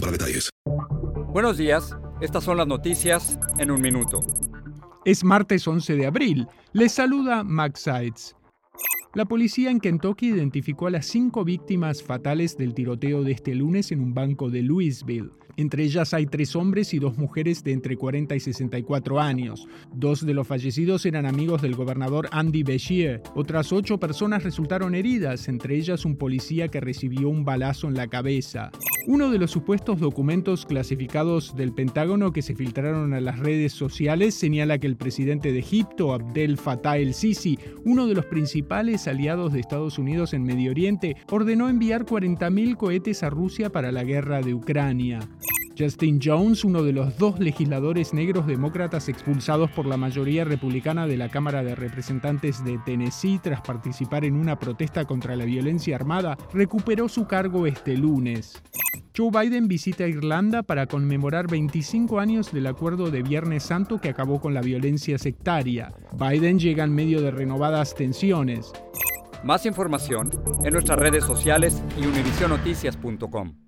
para detalles. Buenos días, estas son las noticias en un minuto. Es martes 11 de abril. Les saluda Max Sides. La policía en Kentucky identificó a las cinco víctimas fatales del tiroteo de este lunes en un banco de Louisville. Entre ellas hay tres hombres y dos mujeres de entre 40 y 64 años. Dos de los fallecidos eran amigos del gobernador Andy Beshear. Otras ocho personas resultaron heridas, entre ellas un policía que recibió un balazo en la cabeza. Uno de los supuestos documentos clasificados del Pentágono que se filtraron a las redes sociales señala que el presidente de Egipto, Abdel Fattah el-Sisi, uno de los principales aliados de Estados Unidos en Medio Oriente, ordenó enviar 40.000 cohetes a Rusia para la guerra de Ucrania. Justin Jones, uno de los dos legisladores negros demócratas expulsados por la mayoría republicana de la Cámara de Representantes de Tennessee tras participar en una protesta contra la violencia armada, recuperó su cargo este lunes. Joe Biden visita Irlanda para conmemorar 25 años del acuerdo de Viernes Santo que acabó con la violencia sectaria. Biden llega en medio de renovadas tensiones. Más información en nuestras redes sociales y univisionoticias.com.